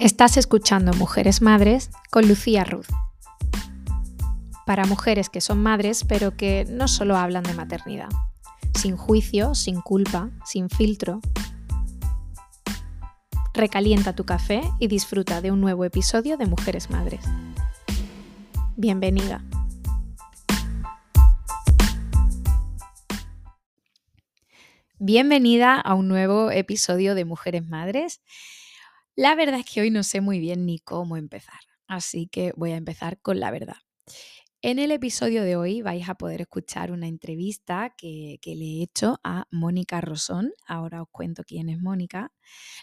Estás escuchando Mujeres Madres con Lucía Ruz. Para mujeres que son madres, pero que no solo hablan de maternidad. Sin juicio, sin culpa, sin filtro. Recalienta tu café y disfruta de un nuevo episodio de Mujeres Madres. Bienvenida. Bienvenida a un nuevo episodio de Mujeres Madres. La verdad es que hoy no sé muy bien ni cómo empezar, así que voy a empezar con la verdad. En el episodio de hoy vais a poder escuchar una entrevista que, le he hecho a Mónica Rosón. Ahora os cuento quién es Mónica.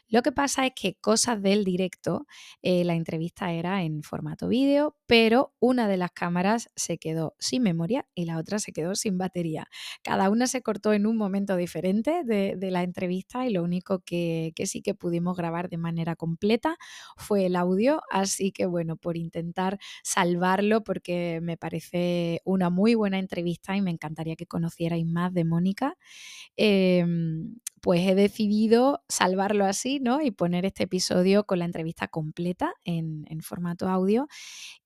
Lo que pasa es que cosas del directo, eh, la entrevista era en formato vídeo, pero una de las cámaras se quedó sin memoria y la otra se quedó sin batería. Cada una se cortó en un momento diferente de, la entrevista y lo único que, que sí que pudimos grabar de manera completa fue el audio. Así que bueno, por intentar salvarlo, porque me parece parece una muy buena entrevista y me encantaría que conocierais más de Mónica. Em, pues he decidido salvarlo así, ¿no? Y poner este episodio con la entrevista completa en, formato audio.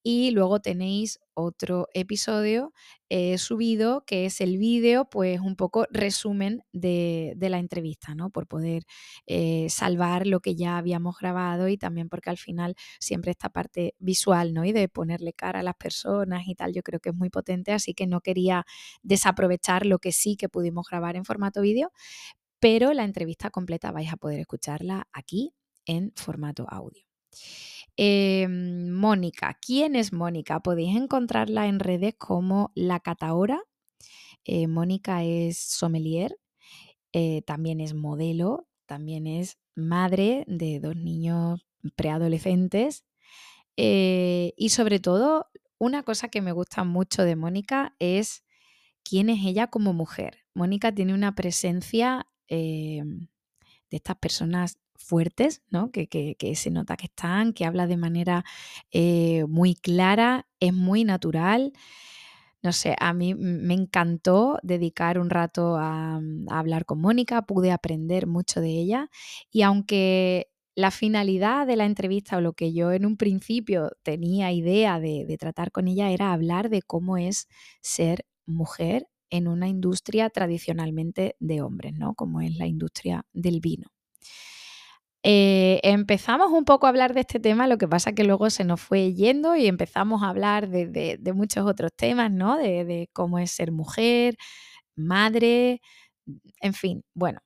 Y luego tenéis otro episodio eh, subido que es el vídeo, pues un poco resumen de, la entrevista, ¿no? Por poder eh, salvar lo que ya habíamos grabado y también porque al final siempre esta parte visual, ¿no? Y de ponerle cara a las personas y tal, yo creo que es muy potente, así que no quería desaprovechar lo que sí que pudimos grabar en formato vídeo, pero la entrevista completa vais a poder escucharla aquí en formato audio. Em, Mónica, ¿quién es Mónica? Podéis encontrarla en redes como La Cataora. Eh, Mónica es sommelier, eh, también es modelo, también es madre de dos niños preadolescentes eh, y sobre todo una cosa que me gusta mucho de Mónica es quién es ella como mujer. Mónica tiene una presencia Em, de estas personas fuertes, ¿no? Que, se nota que están, que habla de manera eh, muy clara, es muy natural. No sé, a mí me encantó dedicar un rato a, hablar con Mónica, pude aprender mucho de ella y aunque la finalidad de la entrevista o lo que yo en un principio tenía idea de, de tratar con ella era hablar de cómo es ser mujer en una industria tradicionalmente de hombres, ¿no? Como es la industria del vino. Eh, empezamos un poco a hablar de este tema, lo que pasa que luego se nos fue yendo y empezamos a hablar de, muchos otros temas, ¿no? De, cómo es ser mujer, madre, en fin, bueno,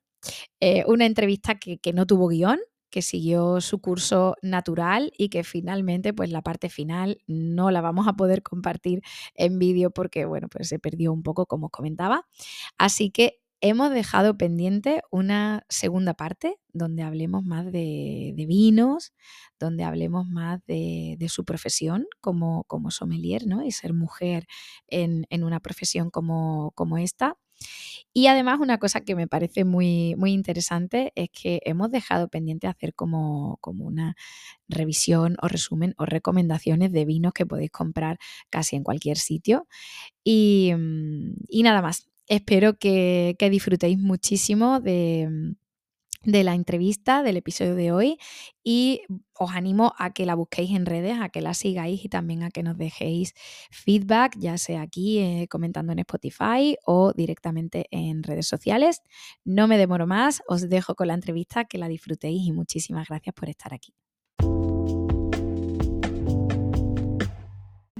eh, una entrevista que, que no tuvo guion, que siguió su curso natural y que finalmente, pues la parte final no la vamos a poder compartir en vídeo porque, bueno, pues se perdió un poco, como comentaba. Así que hemos dejado pendiente una segunda parte donde hablemos más de, vinos, donde hablemos más de, su profesión como, como sommelier, ¿no? Y ser mujer en, una profesión como, como esta. Y además una cosa que me parece muy, muy interesante es que hemos dejado pendiente hacer como, como una revisión o resumen o recomendaciones de vinos que podéis comprar casi en cualquier sitio. Y, mm, y nada más, espero que, que disfrutéis muchísimo de de la entrevista, del episodio de hoy y os animo a que la busquéis en redes, a que la sigáis y también a que nos dejéis feedback, ya sea aquí eh, comentando en Spotify o directamente en redes sociales. No me demoro más, os dejo con la entrevista, que la disfrutéis y muchísimas gracias por estar aquí.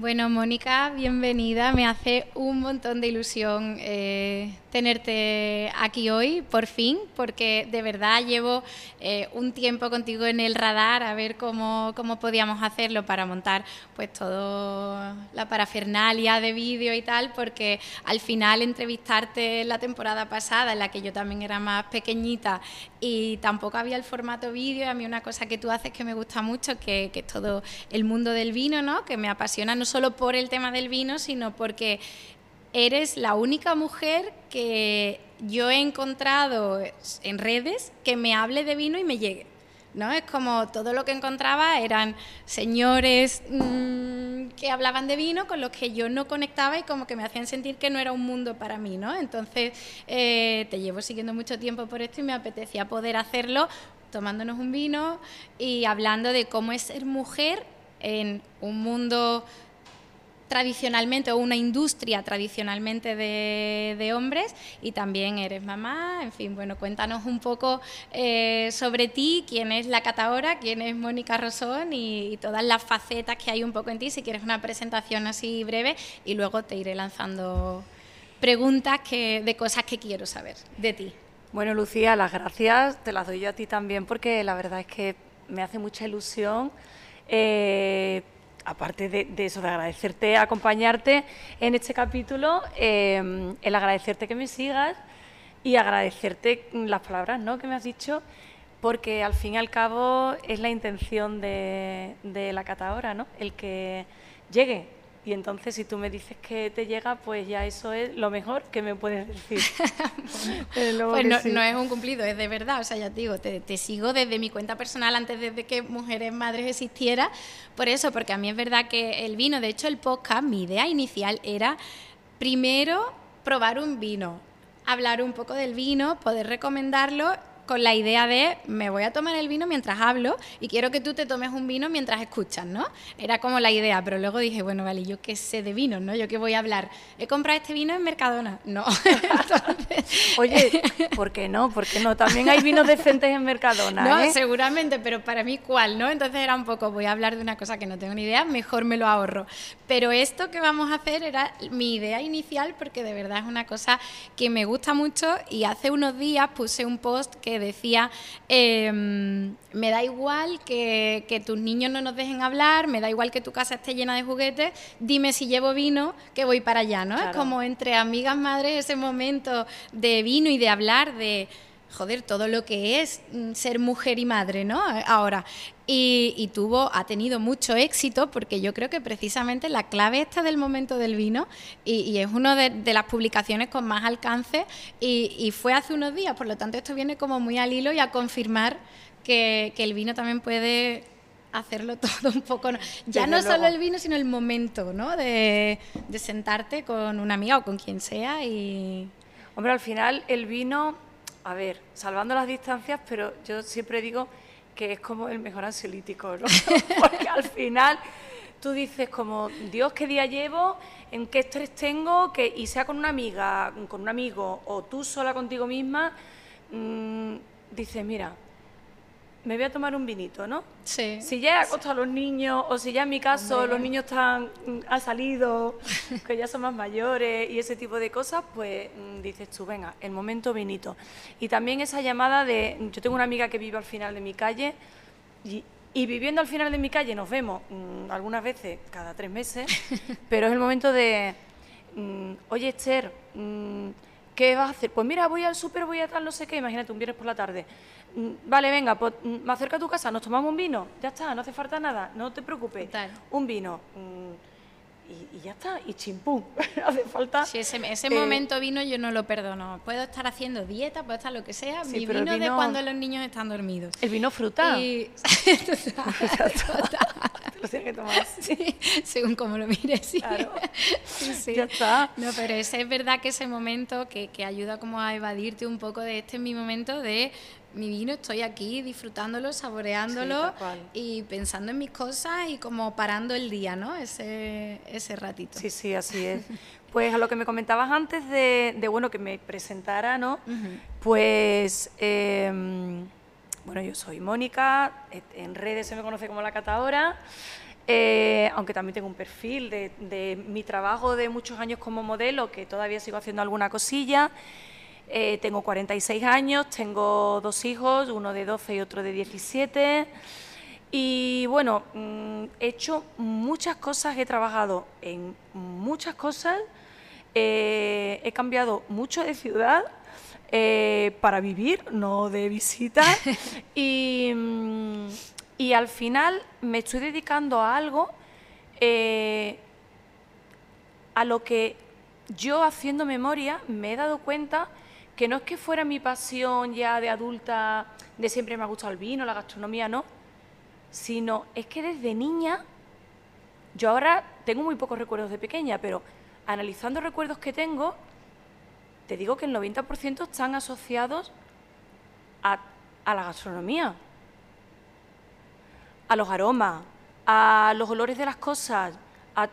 Bueno, Mónica, bienvenida. Me hace un montón de ilusión eh, tenerte aquí hoy, por fin, porque de verdad llevo eh, un tiempo contigo en el radar a ver cómo, cómo podíamos hacerlo para montar pues todo la parafernalia de vídeo y tal, porque al final entrevistarte la temporada pasada, en la que yo también era más pequeñita y tampoco había el formato vídeo, a mí una cosa que tú haces que me gusta mucho, que, es todo el mundo del vino, ¿no? que me apasiona no solo por el tema del vino, sino porque eres la única mujer que yo he encontrado en redes que me hable de vino y me llegue. ¿no? Es como todo lo que encontraba eran señores mm, que hablaban de vino con los que yo no conectaba y como que me hacían sentir que no era un mundo para mí, ¿no? Entonces, eh, te llevo siguiendo mucho tiempo por esto y me apetecía poder hacerlo tomándonos un vino y hablando de cómo es ser mujer en un mundo tradicionalmente o una industria tradicionalmente de, hombres y también eres mamá, en fin, bueno, cuéntanos un poco eh, sobre ti, quién es la catadora, quién es Mónica Rosón y, todas las facetas que hay un poco en ti, si quieres una presentación así breve y luego te iré lanzando preguntas que, de cosas que quiero saber de ti. Bueno, Lucía, las gracias te las doy yo a ti también porque la verdad es que me hace mucha ilusión. Eh, aparte de, eso, de agradecerte, acompañarte en este capítulo, em, el agradecerte que me sigas y agradecerte las palabras ¿no? que me has dicho, porque al fin y al cabo es la intención de, la catadora, ¿no? el que llegue y entonces si tú me dices que te llega, pues ya eso es lo mejor que me puedes decir. pues no, es un cumplido, es de verdad. O sea, ya te digo, te, te, sigo desde mi cuenta personal antes de que Mujeres Madres existiera. Por eso, porque a mí es verdad que el vino, de hecho el podcast, mi idea inicial era primero probar un vino, hablar un poco del vino, poder recomendarlo con la idea de me voy a tomar el vino mientras hablo y quiero que tú te tomes un vino mientras escuchas, ¿no? Era como la idea, pero luego dije, bueno, vale, yo qué sé de vino, ¿no? Yo qué voy a hablar. He comprado este vino en Mercadona. No. Oye, ¿por qué no? ¿Por qué no? También hay vinos decentes en Mercadona. No, ¿eh? seguramente, pero para mí, ¿cuál, no? Entonces era un poco, voy a hablar de una cosa que no tengo ni idea, mejor me lo ahorro. Pero esto que vamos a hacer era mi idea inicial porque de verdad es una cosa que me gusta mucho y hace unos días puse un post que decía, em, me da igual que, tus niños no nos dejen hablar, me da igual que tu casa esté llena de juguetes, dime si llevo vino, que voy para allá, ¿no? Es como entre amigas madres ese momento de vino y de hablar de joder, todo lo que es mm, ser mujer y madre, ¿no? Ahora. Y, tuvo, ha tenido mucho éxito porque yo creo que precisamente la clave está del momento del vino y, es una de, las publicaciones con más alcance y, fue hace unos días, por lo tanto esto viene como muy al hilo y a confirmar que, el vino también puede hacerlo todo un poco, ya no solo el vino, sino el momento, ¿no? De, de sentarte con una amiga o con quien sea y... Hombre, al final el vino a ver, salvando las distancias, pero yo siempre digo que es como el mejor ansiolítico, ¿no? Porque al final tú dices como, Dios, ¿qué día llevo? ¿En qué estrés tengo? Que, y sea con una amiga, con un amigo o tú sola contigo misma, mmm, dices, mira, me voy a tomar un vinito, ¿no? Sí. Si ya he acostado a los niños, o si ya en mi caso los niños están, mm, han salido, que ya son más mayores y ese tipo de cosas, pues mm, dices tú, venga, el momento vinito. Y también esa llamada de, yo tengo una amiga que vive al final de mi calle y, viviendo al final de mi calle nos vemos mm, algunas veces cada tres meses, pero es el momento de, oye Esther, ¿qué vas a hacer? Pues mira, voy al súper, voy a tal, no sé qué, imagínate, un viernes por la tarde. Mm, vale, venga, pues mm, me acerco a tu casa, nos tomamos un vino, ya está, no hace falta nada, no te preocupes. Un vino. Mm, y, ya está, y chimpú, hace falta. Sí, ese, ese momento vino yo no lo perdono. Puedo estar haciendo dieta, puedo estar lo que sea. mi vino, de cuando los niños están dormidos. El vino fruta. Y... lo tienes que tomar. Sí, según como lo mires. Sí. Claro. sí, Ya está. No, pero ese es verdad que ese momento que, que ayuda como a evadirte un poco de este es mi momento de mi vino, estoy aquí disfrutándolo, saboreándolo y pensando en mis cosas y como parando el día, ¿no? Ese, ese ratito. Sí, sí, así es. Pues a lo que me comentabas antes de, bueno, que me presentara, ¿no? Pues, em, bueno, yo soy Mónica, en redes se me conoce como la catadora. Eh, aunque también tengo un perfil de, mi trabajo de muchos años como modelo, que todavía sigo haciendo alguna cosilla. Eh, tengo 46 años, tengo dos hijos, uno de 12 y otro de 17. Y bueno, mm, he hecho muchas cosas, he trabajado en muchas cosas, eh, he cambiado mucho de ciudad eh, para vivir, no de visita. y, mm, y, al final me estoy dedicando a algo a lo que yo haciendo memoria me he dado cuenta que no es que fuera mi pasión ya de adulta, de siempre me ha gustado el vino, la gastronomía, no, sino es que desde niña yo ahora tengo muy pocos recuerdos de pequeña, pero analizando recuerdos que tengo, te digo que el 90% están asociados a, a la gastronomía, a los aromas, a los olores de las cosas. a-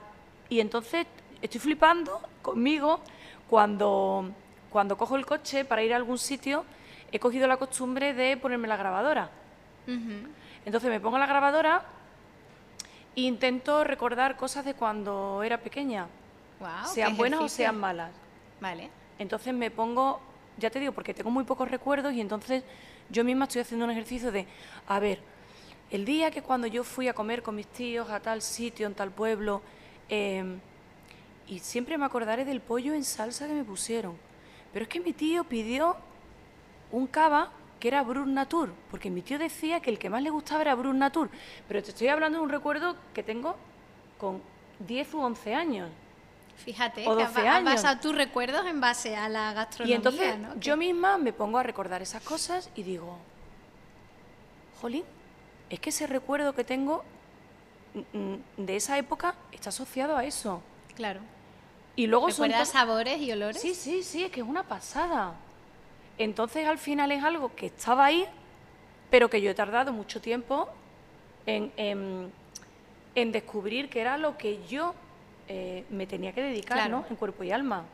y entonces estoy flipando conmigo cuando, cuando cojo el coche para ir a algún sitio, he cogido la costumbre de ponerme la grabadora. Entonces me pongo la grabadora e intento recordar cosas de cuando era pequeña, sean buenas o sean malas. Vale. Entonces me pongo, ya te digo, porque tengo muy pocos recuerdos y entonces yo misma estoy haciendo un ejercicio de, a ver, el día que cuando yo fui a comer con mis tíos a tal sitio, en tal pueblo, eh, y siempre me acordaré del pollo en salsa que me pusieron. Pero es que mi tío pidió un cava que era Brut Natur, porque mi tío decía que el que más le gustaba era Brut Natur. Pero te estoy hablando de un recuerdo que tengo con 10 u 11 años. Fíjate, O que has 12 has años. basado tus recuerdos en base a la gastronomía, Y entonces ¿no? yo misma me pongo a recordar esas cosas y digo, jolín, es que ese recuerdo que tengo mm, mm, de esa época está asociado a eso. Claro. Y luego son ¿Recuerdas to- sabores y olores? Sí, sí, sí, es que es una pasada. Entonces al final es algo que estaba ahí, pero que yo he tardado mucho tiempo en, en- en descubrir que era lo que yo eh, me tenía que dedicar, Claro. ¿no? En cuerpo y alma.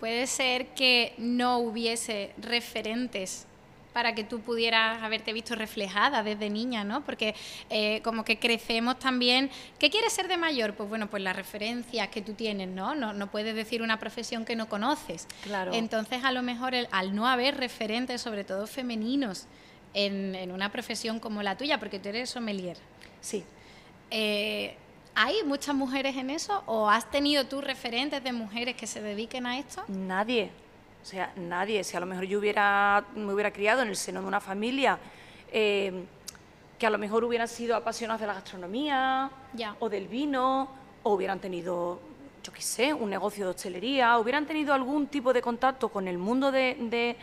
Puede ser que no hubiese referentes para que tú pudieras haberte visto reflejada desde niña, ¿no? Porque eh, como que crecemos también. ¿Qué quieres ser de mayor? Pues bueno, pues las referencias que tú tienes, ¿no? No, no puedes decir una profesión que no conoces. Claro. Entonces, a lo mejor, el- al no haber referentes, sobre todo femeninos, en, en una profesión como la tuya, porque tú eres sommelier, Sí. eh, ¿hay muchas mujeres en eso? ¿O has tenido tú referentes de mujeres que se dediquen a esto? Nadie. O sea, nadie. Si a lo mejor yo hubiera, me hubiera criado en el seno de una familia eh, que a lo mejor hubieran sido apasionadas de la gastronomía Ya. o del vino, o hubieran tenido, yo qué sé, un negocio de hostelería, hubieran tenido algún tipo de contacto con el mundo de- de-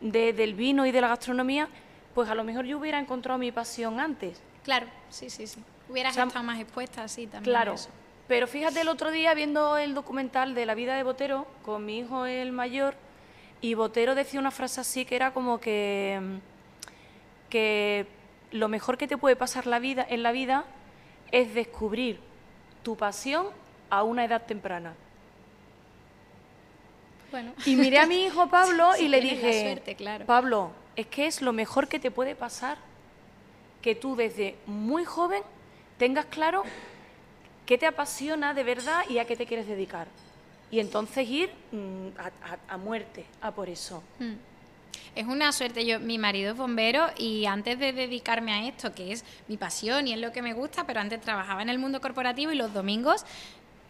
de- del vino y de la gastronomía, pues a lo mejor yo hubiera encontrado mi pasión antes. Claro, sí, sí, sí. Hubieras O sea, estado más expuesta así también. Claro. eso. Pero fíjate el otro día viendo el documental de la vida de Botero con mi hijo el mayor y Botero decía una frase así que era como que que lo mejor que te puede pasar la vida en la vida es descubrir tu pasión a una edad temprana. Bueno. Y miré a mi hijo Pablo y le dije, suerte, claro. Pablo, es que es lo mejor que te puede pasar que tú desde muy joven tengas claro qué te apasiona de verdad y a qué te quieres dedicar. Y entonces ir mm, a, muerte, a por eso. Mm. Es una suerte. Yo, mi marido es bombero y antes de dedicarme a esto, que es mi pasión y es lo que me gusta, pero antes trabajaba en el mundo corporativo y los domingos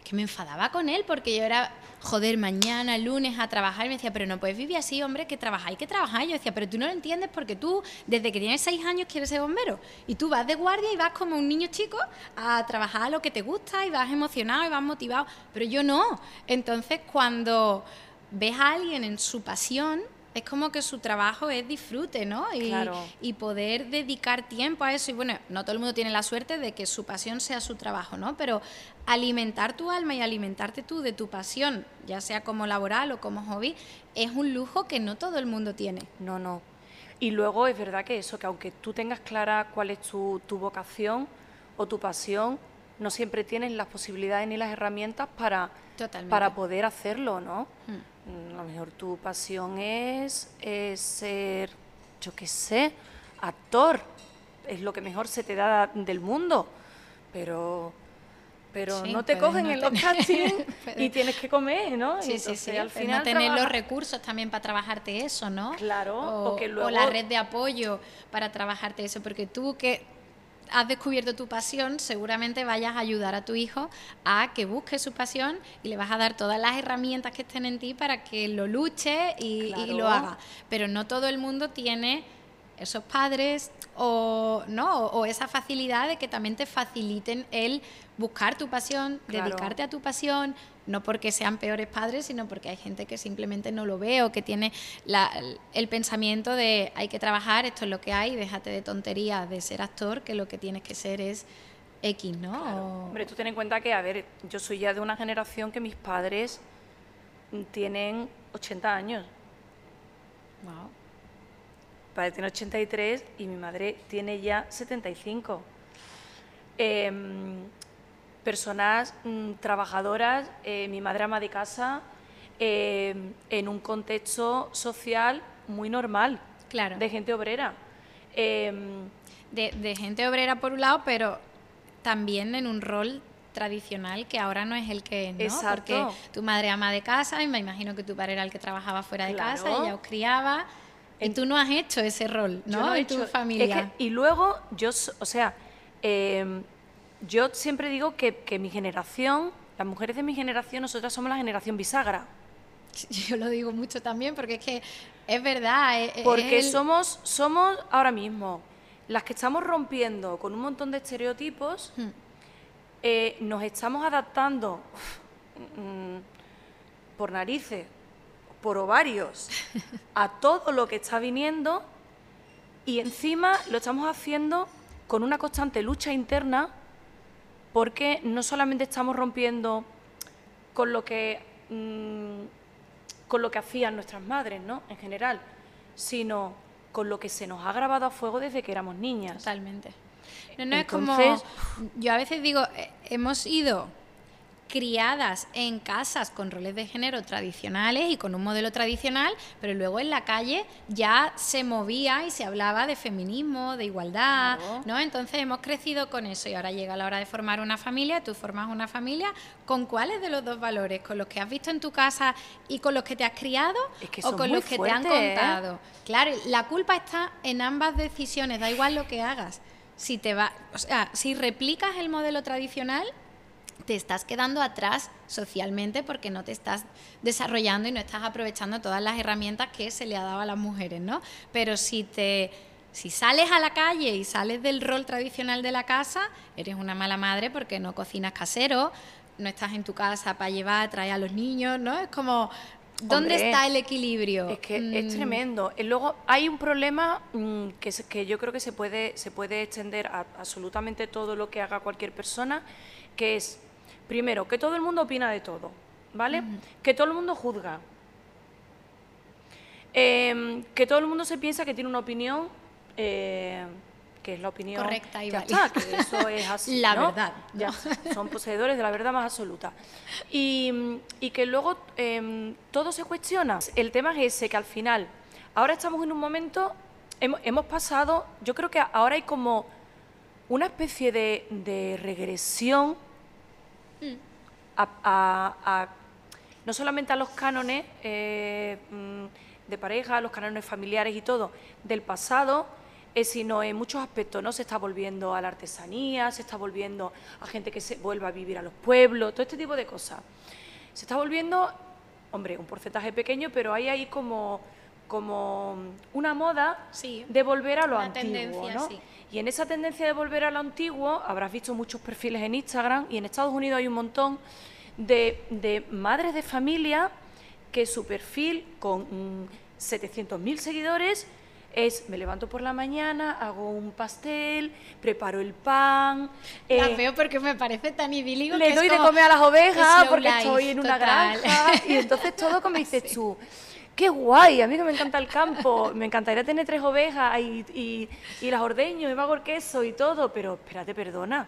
que me enfadaba con él porque yo era, joder, mañana, lunes a trabajar y me decía, pero no puedes vivir así, hombre, que trabajáis, que trabajáis. Yo decía, pero tú no lo entiendes porque tú, desde que tienes seis años, quieres ser bombero. Y tú vas de guardia y vas como un niño chico a trabajar lo que te gusta y vas emocionado y vas motivado. Pero yo no. Entonces, cuando ves a alguien en su pasión, es como que su trabajo es disfrute, ¿no? Y, Claro. y poder dedicar tiempo a eso. Y bueno, no todo el mundo tiene la suerte de que su pasión sea su trabajo, ¿no? Pero alimentar tu alma y alimentarte tú de tu pasión, ya sea como laboral o como hobby, es un lujo que no todo el mundo tiene. No, no. Y luego es verdad que eso, que aunque tú tengas clara cuál es tu, tu vocación o tu pasión, no siempre tienes las posibilidades ni las herramientas para, Totalmente. para poder hacerlo, ¿no? Mm. Mm, A lo mejor tu pasión es, es ser, yo qué sé, actor. Es lo que mejor se te da del mundo. Pero, pero Sí, no te cogen no en los castings y tienes que comer, ¿no? Sí, sí, entonces, sí. Al pues final no tener los recursos también para trabajarte eso, ¿no? Claro, O, o la red de apoyo para trabajarte eso, porque tú que has descubierto tu pasión, seguramente vayas a ayudar a tu hijo a que busque su pasión y le vas a dar todas las herramientas que estén en ti para que lo luche y, lo haga. Pero no todo el mundo tiene esos padres o no o esa facilidad de que también te faciliten el buscar tu pasión, Claro. dedicarte a tu pasión, no porque sean peores padres, sino porque hay gente que simplemente no lo ve o que tiene la- el pensamiento de hay que trabajar, esto es lo que hay, déjate de tonterías de ser actor, que lo que tienes que ser es X, ¿no? Hombre, tú ten en cuenta que, a ver, yo soy ya de una generación que mis padres tienen 80 años. Wow. Mi padre tiene 83 y mi madre tiene ya 75. Em, personas mm, trabajadoras, eh, mi madre ama de casa, em, en un contexto social muy normal, Claro. de gente obrera. Em, de, de gente obrera por un lado, pero también en un rol tradicional que ahora no es el que es, ¿no? Exacto. Porque tu madre ama de casa y me imagino que tu padre era el que trabajaba fuera de casa Claro. ella os criaba. Y tú no has hecho ese rol, ¿no? no he en tu hecho- familia. es que- y luego, yo, o sea, em, yo siempre digo que, que mi generación, las mujeres de mi generación, nosotras somos la generación bisagra. Yo lo digo mucho también porque es que es verdad. es- es Porque el- somos, somos ahora mismo las que estamos rompiendo con un montón de estereotipos, Hmm. eh, nos estamos adaptando mm, por narices, por ovarios, a todo lo que está viniendo y encima lo estamos haciendo con una constante lucha interna porque no solamente estamos rompiendo con lo que mm, con lo que hacían nuestras madres, ¿no? En general, sino con lo que se nos ha grabado a fuego desde que éramos niñas. Totalmente. No, no es como. Yo a veces digo, eh, hemos ido criadas en casas con roles de género tradicionales y con un modelo tradicional, pero luego en la calle ya se movía y se hablaba de feminismo, de igualdad, Claro. ¿no? Entonces hemos crecido con eso y ahora llega la hora de formar una familia, tú formas una familia, ¿con cuáles de los dos valores? ¿Con los que has visto en tu casa y con los que te has criado Es que o con los que te han ¿eh? contado? Claro, la culpa está en ambas decisiones, da igual lo que hagas. Si te va, o sea, si replicas el modelo tradicional, te estás quedando atrás socialmente porque no te estás desarrollando y no estás aprovechando todas las herramientas que se le ha dado a las mujeres, ¿no? Pero si te si sales a la calle y sales del rol tradicional de la casa, eres una mala madre porque no cocinas casero, no estás en tu casa para llevar, traer a los niños, ¿no? Es como ¿dónde Hombre, está el equilibrio? Es que es Mm, tremendo. Y luego hay un problema mm, que, que yo creo que se puede, se puede extender a absolutamente todo lo que haga cualquier persona, que es, primero, que todo el mundo opina de todo, ¿vale? Que todo el mundo juzga. Em, que todo el mundo se piensa que tiene una opinión, eh, que es la opinión Correcta y ya está, que eso es así. La ¿no? verdad, ¿no? Ya son poseedores de la verdad más absoluta. Y, y que luego em, todo se cuestiona. El tema es ese, que al final, ahora estamos en un momento, hemos, hemos pasado, yo creo que ahora hay como una especie de, de regresión a, a- a- no solamente a los cánones eh, mm, de pareja, a los cánones familiares y todo del pasado, eh, sino en muchos aspectos, ¿no? Se está volviendo a la artesanía, se está volviendo a gente que se vuelva a vivir a los pueblos, todo este tipo de cosas. Se está volviendo, hombre, un porcentaje pequeño, pero hay ahí como, como una moda Sí. de volver a lo Una antiguo, tendencia, ¿no? sí. Y en esa tendencia de volver a lo antiguo, habrás visto muchos perfiles en Instagram y en Estados Unidos hay un montón de, de madres de familia que su perfil con mm, 700.000 seguidores es me levanto por la mañana, hago un pastel, preparo el pan, Las eh, veo porque me parece tan idílico que le es doy de comer a las ovejas porque life, estoy en una total. granja y entonces todo como dices tú qué guay a mí que me encanta el campo me encantaría tener tres ovejas y, y, y las ordeño y hago el queso y todo pero espérate perdona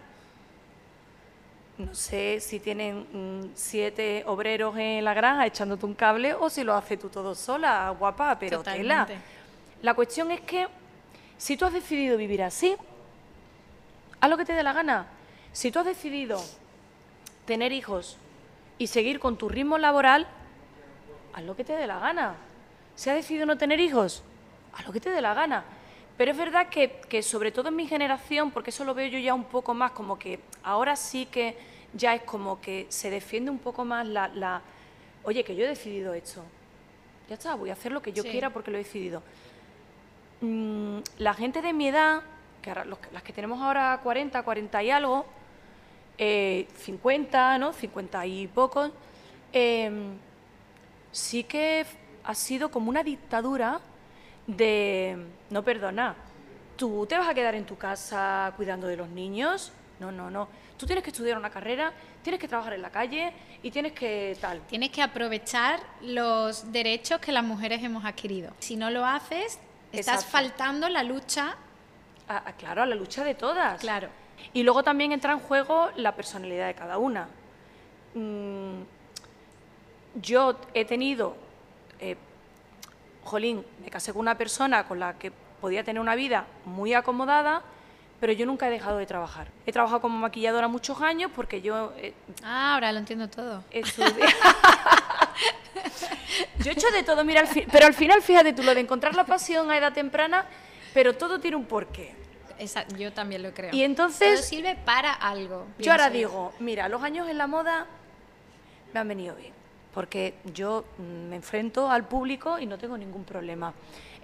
no sé si tienen mm, siete obreros en la granja echándote un cable o si lo haces tú todo sola guapa pero tela Totalmente. la cuestión es que si tú has decidido vivir así haz lo que te dé la gana. Si tú has decidido tener hijos y seguir con tu ritmo laboral, haz lo que te dé la gana. Si has decidido no tener hijos, haz lo que te dé la gana. Pero es verdad que, que sobre todo en mi generación, porque eso lo veo yo ya un poco más, como que ahora sí que ya es como que se defiende un poco más la, la oye, que yo he decidido esto. Ya está, voy a hacer lo que yo Sí. quiera porque lo he decidido. Mm, la gente de mi edad, que ahora- los que- las que tenemos ahora 40, 40 y algo, eh, 50, ¿no? 50 y pocos, em, sí que ha sido como una dictadura de, no perdona, tú te vas a quedar en tu casa cuidando de los niños, No, no, no. Tú tienes que estudiar una carrera, tienes que trabajar en la calle y tienes que tal. Tienes que aprovechar los derechos que las mujeres hemos adquirido. Si no lo haces, estás Exacto. faltando la lucha. A- a- claro, a la lucha de todas. Claro. Y luego también entra en juego la personalidad de cada una. Mm, yo he tenido, eh, jolín, me casé con una persona con la que podía tener una vida muy acomodada, pero yo nunca he dejado de trabajar. He trabajado como maquilladora muchos años porque yo eh, Ah, ahora lo entiendo todo. estudié... yo he hecho de todo, mira, al pero al final, fíjate tú, lo de encontrar la pasión a edad temprana, pero todo tiene un porqué. Esa- yo también lo creo. Y entonces... Todo sirve para algo. Yo ahora digo, mira, los años en la moda me han venido bien, porque yo mm, me enfrento al público y no tengo ningún problema.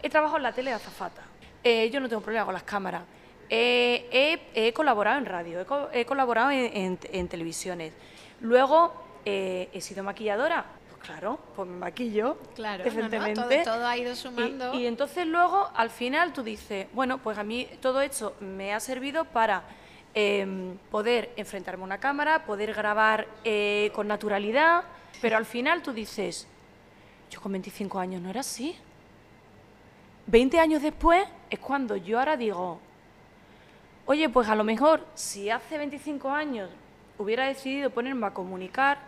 He trabajado en la tele de azafata, eh, yo no tengo problema con las cámaras. Eh, he, he colaborado en radio, he, co- he colaborado en, en- en televisiones. Luego eh, he sido maquilladora, pues claro, pues me maquillo Claro, no, no, decentemente. todo- todo ha ido sumando. y entonces luego, al final, tú dices, bueno, pues a mí todo esto me ha servido para em, poder enfrentarme a una cámara, poder grabar eh, con naturalidad, pero al final tú dices, yo con 25 años no era así. 20 años después es cuando yo ahora digo, oye, pues a lo mejor si hace 25 años hubiera decidido ponerme a comunicar,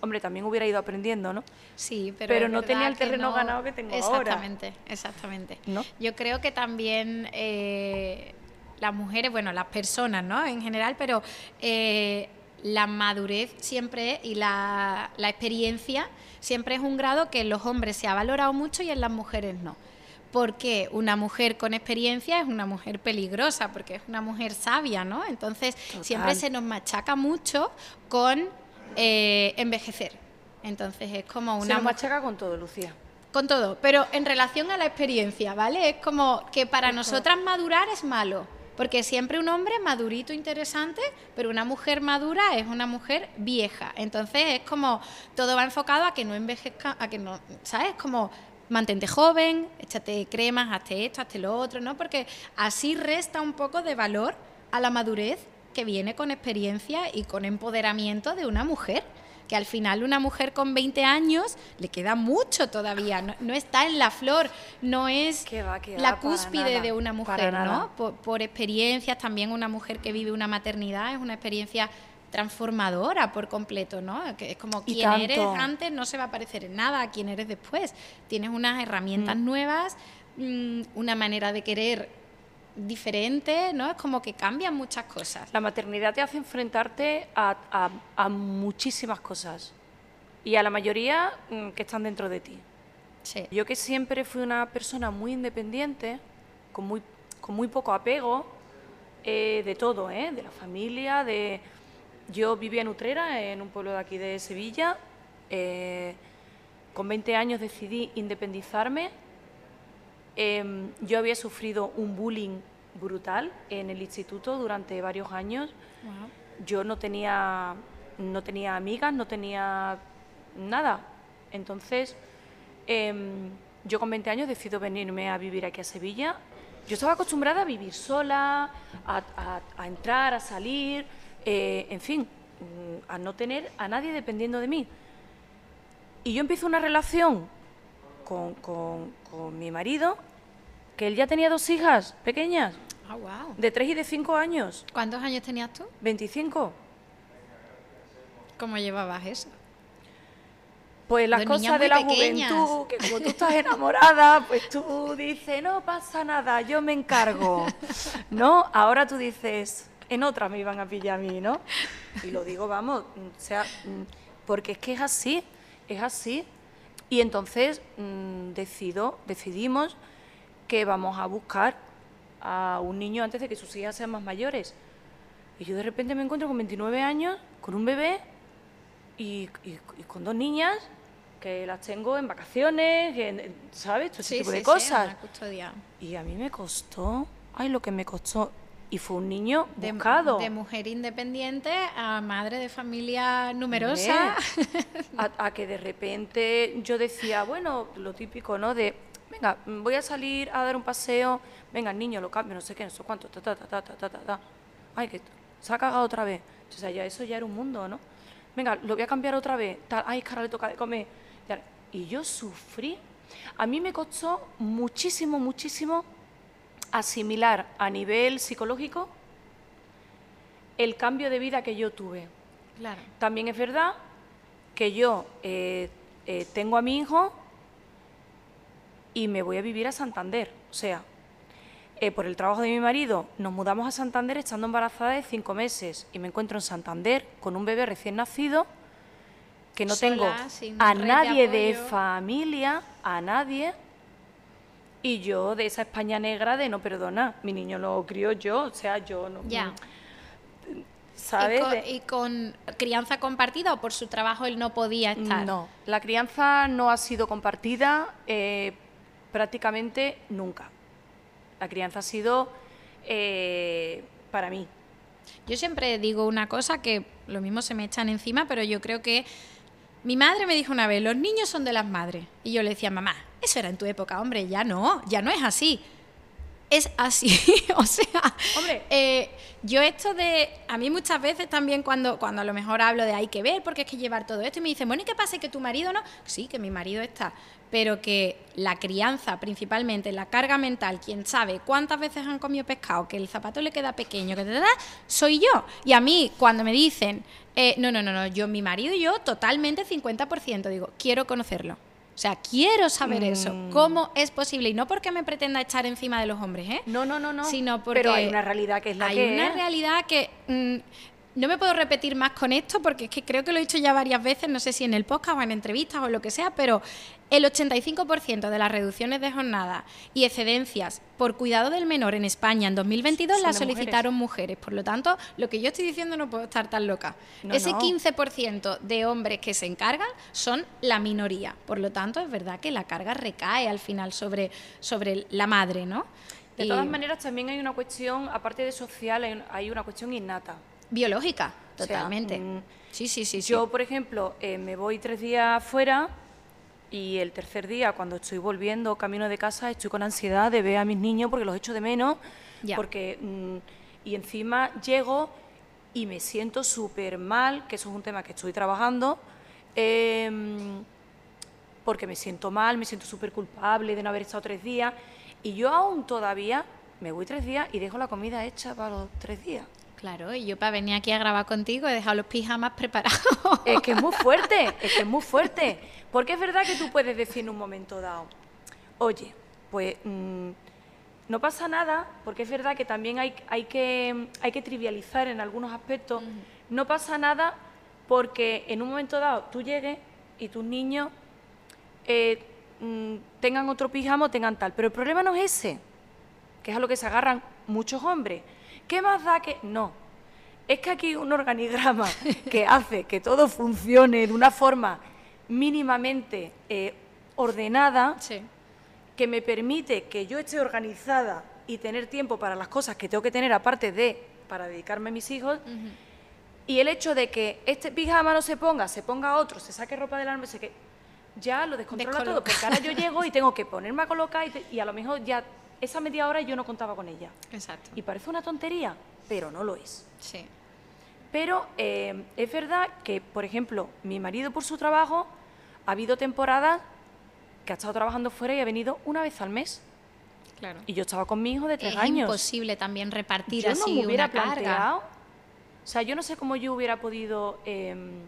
hombre, también hubiera ido aprendiendo, ¿no? Sí, pero, Pero no tenía el terreno no- ganado que tengo ahora. Exactamente, exactamente. ¿No? Yo creo que también eh, las mujeres, bueno, las personas, ¿no? En general, pero eh, la madurez siempre y la, la experiencia siempre es un grado que en los hombres se ha valorado mucho y en las mujeres no. Porque una mujer con experiencia es una mujer peligrosa, porque es una mujer sabia, ¿no? Entonces siempre se nos machaca mucho con eh, envejecer. Entonces es como Se una nos mujer- machaca con todo, Lucía. con todo, pero en relación a la experiencia, ¿vale? Es como que para nosotras madurar es malo, porque siempre un hombre madurito, interesante, pero una mujer madura es una mujer vieja. Entonces es como todo va enfocado a que no envejezca, a que no, ¿sabes? Como mantente joven, échate cremas, hazte esto, hazte lo otro, ¿no? Porque así resta un poco de valor a la madurez que viene con experiencia y con empoderamiento de una mujer que al final una mujer con 20 años le queda mucho todavía, no, no está en la flor, no es va, la cúspide nada, de una mujer. ¿no? Por, por experiencias, también una mujer que vive una maternidad es una experiencia transformadora por completo, ¿no? Que es como quien eres antes no se va a parecer en nada a quien eres después. Tienes unas herramientas nuevas, mm, una manera de querer diferente, ¿no? Es como que cambian muchas cosas. La maternidad te hace enfrentarte a, a- a muchísimas cosas y a la mayoría mm, que están dentro de ti. Sí. Yo que siempre fui una persona muy independiente, con muy, con muy poco apego, eh, de todo, ¿eh? de la familia, de... Yo vivía en Utrera, en un pueblo de aquí de Sevilla. eh, con 20 años decidí independizarme. Em, yo había sufrido un bullying brutal en el instituto durante varios años. Yo no tenía, no tenía amigas, no tenía nada. Entonces, em, yo con 20 años decido venirme a vivir aquí a Sevilla. Yo estaba acostumbrada a vivir sola, a, a- a entrar, a salir, eh, en fin, mm, a no tener a nadie dependiendo de mí. Y yo empiezo una relación con, con- con mi marido, que él ya tenía dos hijas pequeñas, Ah, wow. de 3 y de 5 años, ¿Cuántos años tenías tú? 25. ¿Cómo llevabas eso? Pues las cosas de la pequeñas. juventud, que como tú estás enamorada, pues tú dices, no pasa nada, yo me encargo. ¿No? Ahora tú dices, en otra me iban a pillar a mí, ¿no? Y lo digo, vamos, o sea, porque es que es así, es así. Y entonces mm, decido, decidimos que vamos a buscar a un niño antes de que sus hijas sean más mayores. Y yo de repente me encuentro con 29 años, con un bebé y, y- y con dos niñas que las tengo en vacaciones, en- ¿sabes? Todo ese tipo de cosas. una. Y a mí me costó, ay, lo que me costó y fue un niño buscado. De, mujer independiente a madre de familia numerosa. A, que de repente yo decía, bueno, lo típico, ¿no? De, venga, voy a salir a dar un paseo, venga, el niño lo cambio, no sé qué, no sé cuánto, ta, ta, ta, ta, ta, ta, ta. Ay, que se ha cagado otra vez. O sea, ya eso ya era un mundo, ¿no? Venga, lo voy a cambiar otra vez. Tal, ay, cara, le toca de comer. Y yo sufrí. A mí me costó muchísimo, muchísimo asimilar a nivel psicológico el cambio de vida que yo tuve. Claro. También es verdad que yo eh, eh, tengo a mi hijo y me voy a vivir a Santander. O sea, eh, por el trabajo de mi marido, nos mudamos a Santander estando embarazada de cinco meses y me encuentro en Santander con un bebé recién nacido que no tengo a nadie de, familia, a nadie. Y yo de esa España negra de no perdona, mi niño lo crió yo, o sea, yo no. Ya. ¿Sabes? ¿Y con, crianza compartida o por su trabajo él no podía estar? No, la crianza no ha sido compartida eh, prácticamente nunca. La crianza ha sido eh, para mí. Yo siempre digo una cosa que lo mismo se me echan encima, pero yo creo que mi madre me dijo una vez, los niños son de las madres. Y yo le decía, mamá, eso era en tu época, hombre, ya no, ya no es así es así. o sea, Hombre. Eh, yo esto de, a mí muchas veces también cuando, cuando a lo mejor hablo de hay que ver, porque es que llevar todo esto, y me dicen, bueno, ¿y qué pasa? ¿Que tu marido no? Sí, que mi marido está, pero que la crianza, principalmente la carga mental, quien sabe cuántas veces han comido pescado, que el zapato le queda pequeño, que te da, soy yo. Y a mí, cuando me dicen, eh, no, no, no, no, yo, mi marido y yo, totalmente 50%, digo, quiero conocerlo. O sea, quiero saber eso. Mm. ¿Cómo es posible? Y no porque me pretenda echar encima de los hombres, ¿eh? No, no, no, no. Sino porque Pero hay una realidad que es la hay que Hay una realidad que mm, no me puedo repetir más con esto porque es que creo que lo he dicho ya varias veces, no sé si en el podcast o en entrevistas o lo que sea, pero el 85% de las reducciones de jornada y excedencias por cuidado del menor en España en 2022 las solicitaron mujeres. Por lo tanto, lo que yo estoy diciendo no puedo estar tan loca. Ese 15% de hombres que se encargan son la minoría. Por lo tanto, es verdad que la carga recae al final sobre, sobre la madre, ¿no? De todas maneras, también hay una cuestión, aparte de social, hay una cuestión innata. Biológica, totalmente. Mm, sí, sí, sí. Yo, por ejemplo, eh, me voy tres días fuera y el tercer día, cuando estoy volviendo camino de casa, estoy con ansiedad de ver a mis niños porque los echo de menos. Porque, mm, y encima llego y me siento súper mal, que eso es un tema que estoy trabajando, em, porque me siento mal, me siento súper culpable de no haber estado tres días. Y yo aún todavía me voy tres días y dejo la comida hecha para los tres días. Claro, y yo para venir aquí a grabar contigo he dejado los pijamas preparados. Es que es muy fuerte, es que es muy fuerte. Porque es verdad que tú puedes decir en un momento dado, oye, pues mm, no pasa nada, porque es verdad que también hay, hay, que, hay que trivializar en algunos aspectos, no pasa nada porque en un momento dado tú llegues y tus niños eh, mm, tengan otro pijama o tengan tal. Pero el problema no es ese, que es a lo que se agarran muchos hombres ¿Qué más da que.? No. Es que aquí un organigrama que hace que todo funcione de una forma mínimamente eh, ordenada, que me permite que yo esté organizada y tener tiempo para las cosas que tengo que tener, aparte de para dedicarme a mis hijos. Y el hecho de que este pijama no se ponga, se ponga otro, se saque ropa del arma, se que ya lo descontrola todo, porque ahora yo llego y tengo que ponerme a colocar y a lo mejor ya esa media hora yo no contaba con ella. Exacto. Y parece una tontería, pero no lo es. Sí. Pero eh, es verdad que, por ejemplo, mi marido por su trabajo ha habido temporadas que ha estado trabajando fuera y ha venido una vez al mes. Claro. Y yo estaba con mi hijo de tres años. Es imposible también repartir yo así no me hubiera una planteado. O sea, yo no sé cómo yo hubiera podido em,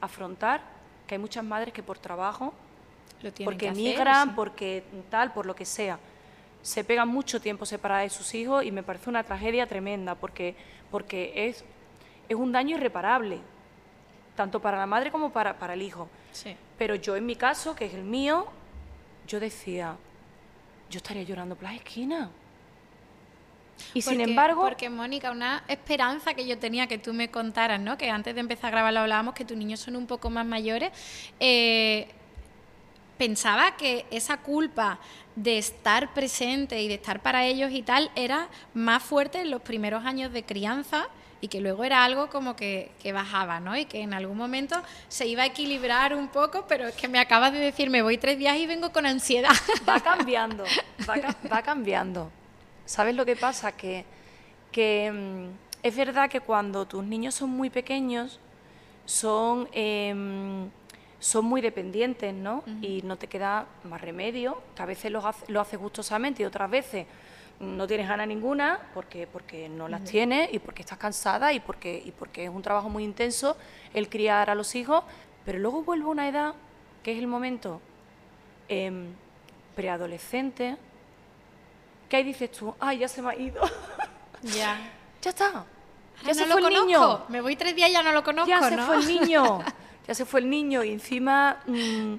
afrontar que hay muchas madres que por trabajo, lo porque migran, porque tal, por lo que sea se pegan mucho tiempo separadas de sus hijos y me parece una tragedia tremenda porque, porque es, es un daño irreparable, tanto para la madre como para, para el hijo. Pero yo en mi caso, que es el mío, yo decía, yo estaría llorando por las esquinas. Y sin embargo... Porque, Mónica, una esperanza que yo tenía que tú me contaras, ¿no? Que antes de empezar a grabar lo hablábamos, que tus niños son un poco más mayores. Eh, pensaba que esa culpa de estar presente y de estar para ellos y tal era más fuerte en los primeros años de crianza y que luego era algo como que, bajaba, ¿no? Y que en algún momento se iba a equilibrar un poco, pero es que me acabas de decir, me voy tres días y vengo con ansiedad. Va cambiando, va, cambiando. ¿Sabes lo que pasa? Que, que mm, es verdad que cuando tus niños son muy pequeños, son, em, son muy dependientes, ¿no? Y no te queda más remedio, que a veces lo, hace, lo haces gustosamente y otras veces no tienes ganas ninguna porque, porque no las tienes y porque estás cansada y porque, y porque es un trabajo muy intenso el criar a los hijos, pero luego vuelve una edad que es el momento em, preadolescente, que ahí dices tú, ay, ya se me ha ido. Ya. ya está. Ya se fue el niño. Me voy tres días y ya no lo conozco. Ya se fue el niño. ya se fue el niño y encima mm,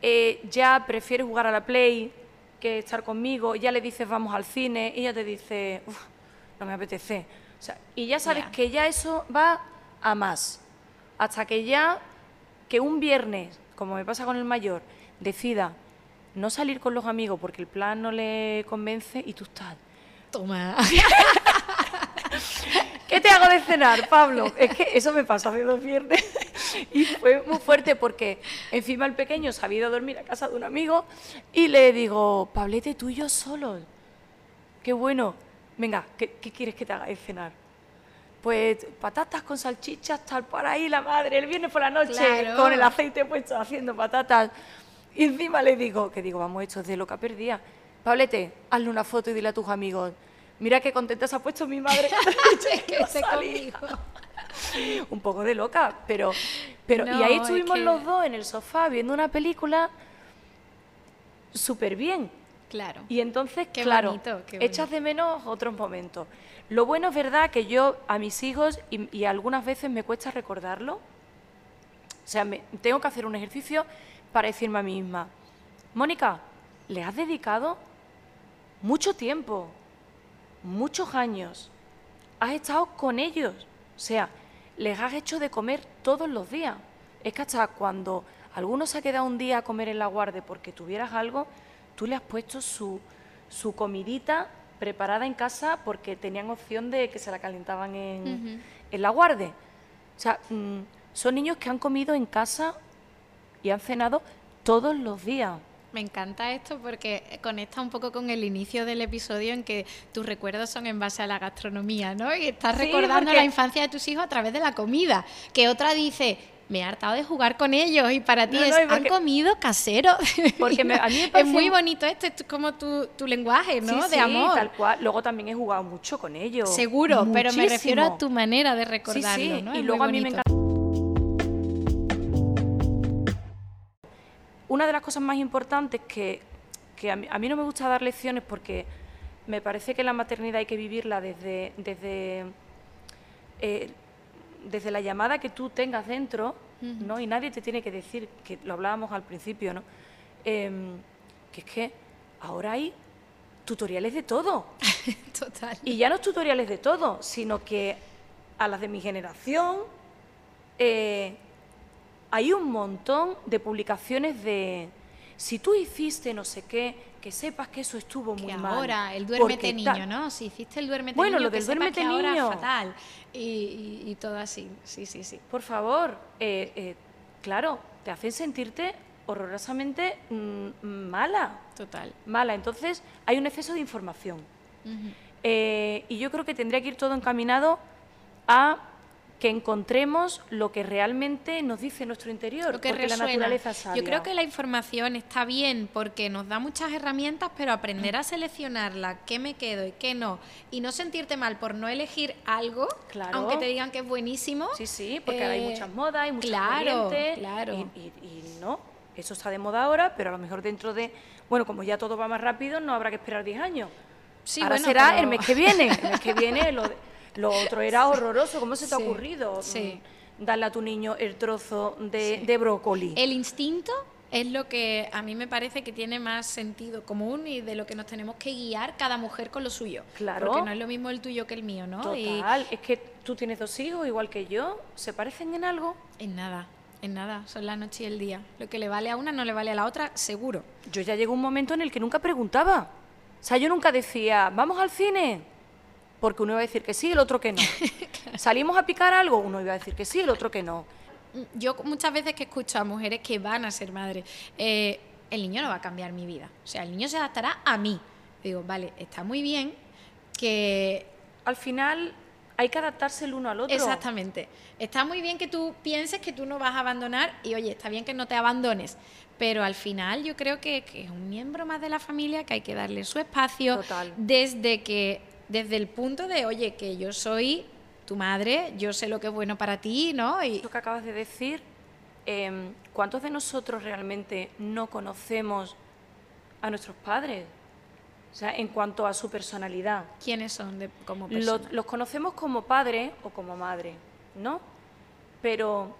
eh, ya prefiere jugar a la Play que estar conmigo. Ya le dices vamos al cine y ella te dice, Uf, no me apetece. O sea, y ya sabes que ya eso va a más. Hasta que ya, que un viernes, como me pasa con el mayor, decida no salir con los amigos porque el plan no le convence y tú estás. Toma. ¿Qué te hago de cenar, Pablo? Es que eso me pasó hace dos viernes y fue muy fuerte porque encima el pequeño se había ido a dormir a casa de un amigo y le digo, Pablete, tú y yo solos. Qué bueno. Venga, ¿qué, qué quieres que te haga de cenar? Pues patatas con salchichas, tal por ahí la madre, el viernes por la noche, Claro. con el aceite puesto haciendo patatas. Y encima le digo, que digo, vamos, esto es de loca perdida. Pablete, hazle una foto y dile a tus amigos, mira qué contenta se ha puesto mi madre. Que esté salí". conmigo. un poco de loca, pero, pero y ahí es estuvimos que- los dos en el sofá viendo una película súper bien. Claro. Y entonces, Qué claro, bonito, qué echas de menos otros momentos. Lo bueno es verdad que yo a mis hijos, y, y algunas veces me cuesta recordarlo, o sea, me- tengo que hacer un ejercicio para decirme a mí misma, Mónica, le has dedicado mucho tiempo, muchos años, has estado con ellos, o sea, les has hecho de comer todos los días. Es que hasta cuando alguno se ha quedado un día a comer en la guardia porque tuvieras algo, tú le has puesto su, su comidita preparada en casa porque tenían opción de que se la calentaban en, en la guardia. O sea, mm, son niños que han comido en casa y han cenado todos los días. Me encanta esto porque conecta un poco con el inicio del episodio en que tus recuerdos son en base a la gastronomía, ¿no? Y estás Sí, recordando porque- la infancia de tus hijos a través de la comida. Que otra dice, me he hartado de jugar con ellos y para ti No, es, no, han comido casero. Porque me- a mí me es parece muy un- bonito esto, es como tu, tu lenguaje, ¿no? Sí, de sí, amor. tal cual. Luego también he jugado mucho con ellos. Seguro, pero me refiero a tu manera de recordarlo, sí, ¿no? y Es luego muy a mí me encanta. Una de las cosas más importantes que, que a, mí, a mí no me gusta dar lecciones porque me parece que la maternidad hay que vivirla desde, desde, eh, desde la llamada que tú tengas dentro, ¿no? Y nadie te tiene que decir, que lo hablábamos al principio, ¿no? Em, que es que ahora hay tutoriales de todo. Total. Y ya no tutoriales de todo, sino que a las de mi generación eh, hay un montón de publicaciones de si tú hiciste no sé qué, que sepas que eso estuvo muy que mal. ahora, el duérmete niño. ¿no? Si hiciste el duérmete Bueno, niño, lo que del sepas duérmete que ahora niño. es fatal. Y, y- y todo así, sí, sí, sí. Por favor, eh, eh, claro, te hacen sentirte horrorosamente mm, mala. Total. Mala. Entonces, hay un exceso de información. Eh, y yo creo que tendría que ir todo encaminado a que encontremos lo que realmente nos dice nuestro interior, Lo que porque resuena. la naturaleza sabia. Yo creo que la información está bien porque nos da muchas herramientas, pero aprender a seleccionarla, qué me quedo y qué no, y no sentirte mal por no elegir algo, Claro. aunque te digan que es buenísimo. Sí, sí, porque hay eh, muchas modas, hay muchas claro, claro. Y, y- y no, eso está de moda ahora, pero a lo mejor dentro de, bueno, como ya todo va más rápido, no habrá que esperar 10 años. Sí, ahora bueno, será pero- el mes que viene, el mes que viene lo, de- lo otro era horroroso, ¿cómo se te Sí, ha ocurrido? sí. mm, Darle a tu niño el trozo de, de brócoli. El instinto es lo que a mí me parece que tiene más sentido común y de lo que nos tenemos que guiar cada mujer con lo suyo. Claro. Porque no es lo mismo el tuyo que el mío, ¿no? Y Total, es que tú tienes dos hijos igual que yo, ¿se parecen en algo? en nada, en nada, son la noche y el día. Lo que le vale a una no le vale a la otra, seguro. Yo ya llegó un momento en el que nunca preguntaba. O sea, yo nunca decía, ¿vamos al cine? Porque uno iba a decir que sí, el otro que no. ¿Salimos a picar algo? Uno iba a decir que sí, el otro que no. Yo muchas veces que escucho a mujeres que van a ser madres, eh, el niño no va a cambiar mi vida. O sea, el niño se adaptará a mí. Digo, vale, está muy bien que Al final, hay que adaptarse el uno al otro. Exactamente. Está muy bien que tú pienses que tú no vas a abandonar y oye, está bien que no te abandones, pero al final yo creo que, que es un miembro más de la familia que hay que darle su espacio Total. desde que desde el punto de, oye, que yo soy tu madre, yo sé lo que es bueno para ti, ¿no? Y Lo que acabas de decir, em, ¿cuántos de nosotros realmente no conocemos a nuestros padres? O sea, en cuanto a su personalidad. quiénes son de, como personas. los conocemos como padre o como madre, ¿no? Pero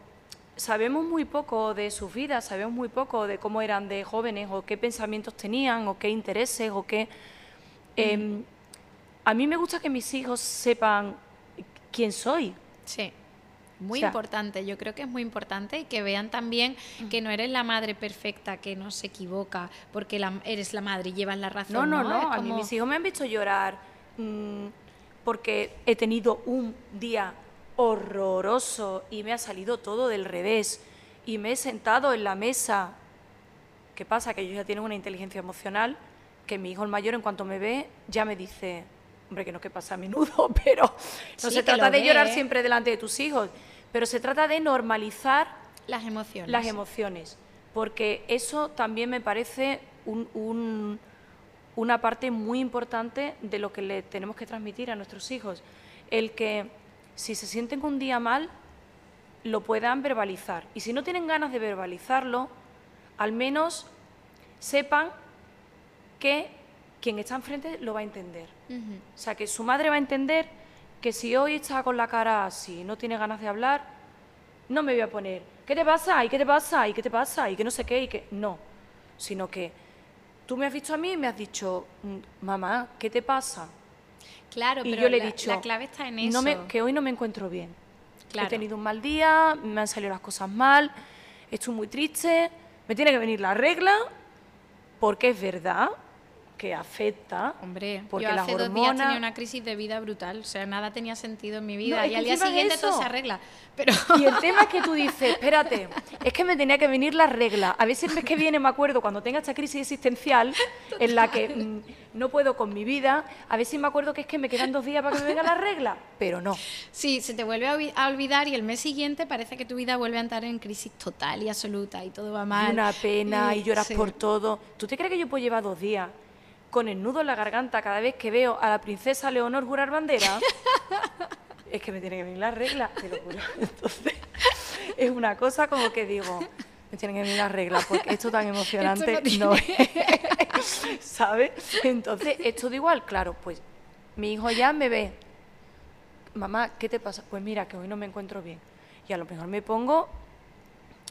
sabemos muy poco de sus vidas, sabemos muy poco de cómo eran de jóvenes o qué pensamientos tenían o qué intereses o qué... em, a mí me gusta que mis hijos sepan quién soy. Sí. Muy O sea- importante, yo creo que es muy importante y que vean también que no eres la madre perfecta, que no se equivoca, porque la- eres la madre y llevas la razón. No, no, no, A mí como- mis hijos me han visto llorar mm, porque he tenido un día horroroso y me ha salido todo del revés y me he sentado en la mesa. ¿Qué pasa? Que ellos ya tienen una inteligencia emocional que mi hijo el mayor en cuanto me ve ya me dice, hombre, que no que pasa a menudo, pero no Sí, se trata de ve, llorar siempre delante de tus hijos, pero se trata de normalizar Las emociones. las emociones, porque eso también me parece un- un- una parte muy importante de lo que le tenemos que transmitir a nuestros hijos. El que si se sienten un día mal, lo puedan verbalizar. Y si no tienen ganas de verbalizarlo, al menos sepan que quien está enfrente lo va a entender. O sea, que su madre va a entender que si hoy está con la cara así, no tiene ganas de hablar, no me voy a poner, ¿qué te pasa? ¿Y qué te pasa? ¿Y qué te pasa? ¿Y que no sé qué? Y que no, sino que tú me has visto a mí y me has dicho, "Mm, mamá, ¿qué te pasa? Claro, y pero yo le he la, dicho, la clave está en eso. no me- que hoy no me encuentro bien. Claro. He tenido un mal día, me han salido las cosas mal, estoy muy triste, me tiene que venir la regla, porque es verdad que afecta. Hombre, porque yo las hace dos días hormonas- tenía una crisis de vida brutal, o sea, nada tenía sentido en mi vida No, y al día siguiente todo eso- se arregla. Pero Y el tema es que tú dices, espérate, es que me tenía que venir la regla. A veces el mes que viene me acuerdo cuando tenga esta crisis existencial en la que mm, no puedo con mi vida, a veces me acuerdo que es que me quedan dos días para que me venga la regla, pero no. sí, se te vuelve a a olvidar y el mes siguiente parece que tu vida vuelve a entrar en crisis total y absoluta y todo va mal. Y una pena y lloras sí. por todo. ¿Tú te crees que yo puedo llevar dos días con el nudo en la garganta cada vez que veo a la princesa Leonor jurar bandera? es que me tiene que venir la regla, te lo juro. Entonces, es una cosa como que digo, me tienen que venir las reglas porque esto tan emocionante Esto no no es. ¿Sabes? Entonces, esto da igual, claro, pues mi hijo ya me ve. Mamá, ¿qué te pasa? Pues mira, que hoy no me encuentro bien. Y a lo mejor me pongo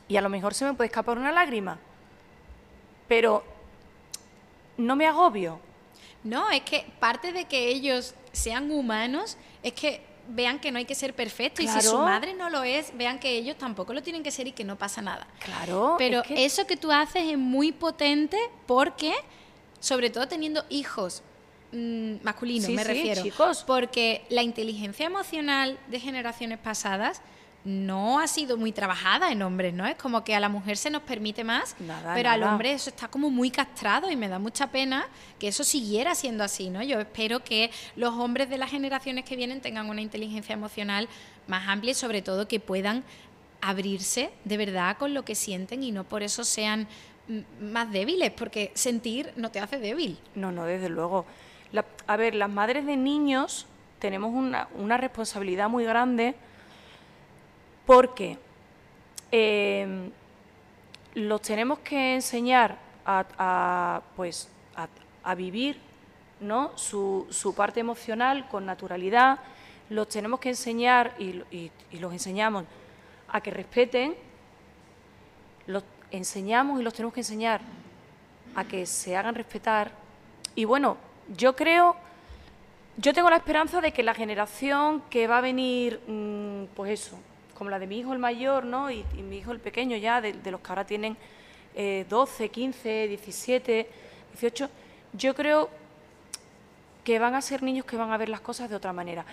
y a lo mejor se me puede escapar una lágrima. Pero no me agobio. No, es que parte de que ellos sean humanos es que vean que no hay que ser perfecto y si su madre no lo es, vean que ellos tampoco lo tienen que ser y que no pasa nada. Claro. Pero es que- eso que tú haces es muy potente porque, sobre todo teniendo hijos mm, masculinos, Sí, me sí, refiero. chicos. Porque la inteligencia emocional de generaciones pasadas no ha sido muy trabajada en hombres, ¿no? Es como que a la mujer se nos permite más, Nada, pero al hombre eso está como muy castrado y me da mucha pena que eso siguiera siendo así, ¿no? Yo espero que los hombres de las generaciones que vienen tengan una inteligencia emocional más amplia y sobre todo que puedan abrirse de verdad con lo que sienten y no por eso sean más débiles, porque sentir no te hace débil. No, no, desde luego. La- a ver, las madres de niños tenemos una, una responsabilidad muy grande porque eh, los tenemos que enseñar a, pues, vivir su, parte emocional con naturalidad, los tenemos que enseñar y los enseñamos a que respeten, los enseñamos y los tenemos que enseñar a que se hagan respetar. Y bueno, yo creo, yo tengo la esperanza de que la generación que va a venir, mm, pues eso, como la de mi hijo el mayor, ¿no? Y, mi hijo el pequeño ya, de, los que ahora tienen eh, 12, 15, 17, 18, yo creo que van a ser niños que van a ver las cosas de otra manera.